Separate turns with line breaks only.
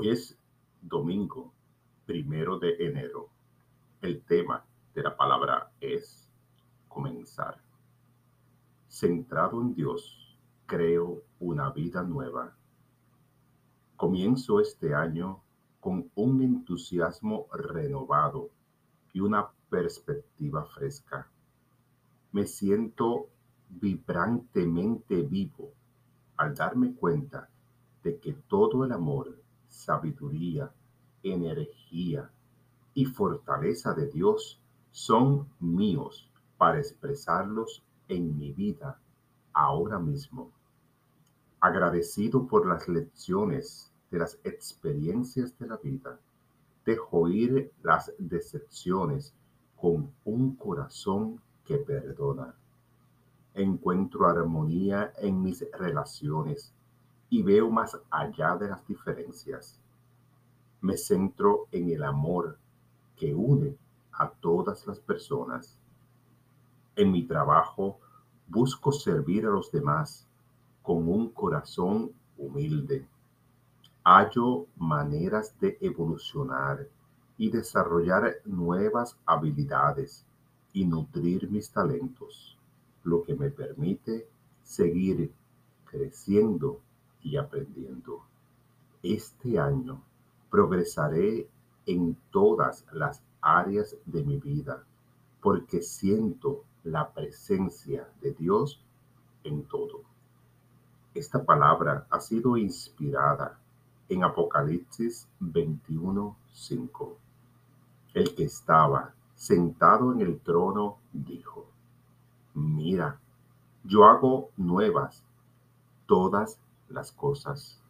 Hoy es domingo, primero de enero. El tema de la palabra es comenzar. Centrado en Dios, creo una vida nueva. Comienzo este año con un entusiasmo renovado y una perspectiva fresca. Me siento vibrantemente vivo al darme cuenta de que todo el amor sabiduría, energía y fortaleza de Dios son míos para expresarlos en mi vida ahora mismo. Agradecido por las lecciones de las experiencias de la vida, dejo ir las decepciones con un corazón que perdona. Encuentro armonía en mis relaciones y veo más allá de las diferencias. Me centro en el amor que une a todas las personas. En mi trabajo busco servir a los demás con un corazón humilde. Hallo maneras de evolucionar y desarrollar nuevas habilidades y nutrir mis talentos, lo que me permite seguir creciendo y aprendiendo. Este año progresaré en todas las áreas de mi vida porque siento la presencia de Dios en todo. Esta palabra ha sido inspirada en Apocalipsis 21:5. El que estaba sentado en el trono dijo, mira, yo hago nuevas todas las cosas.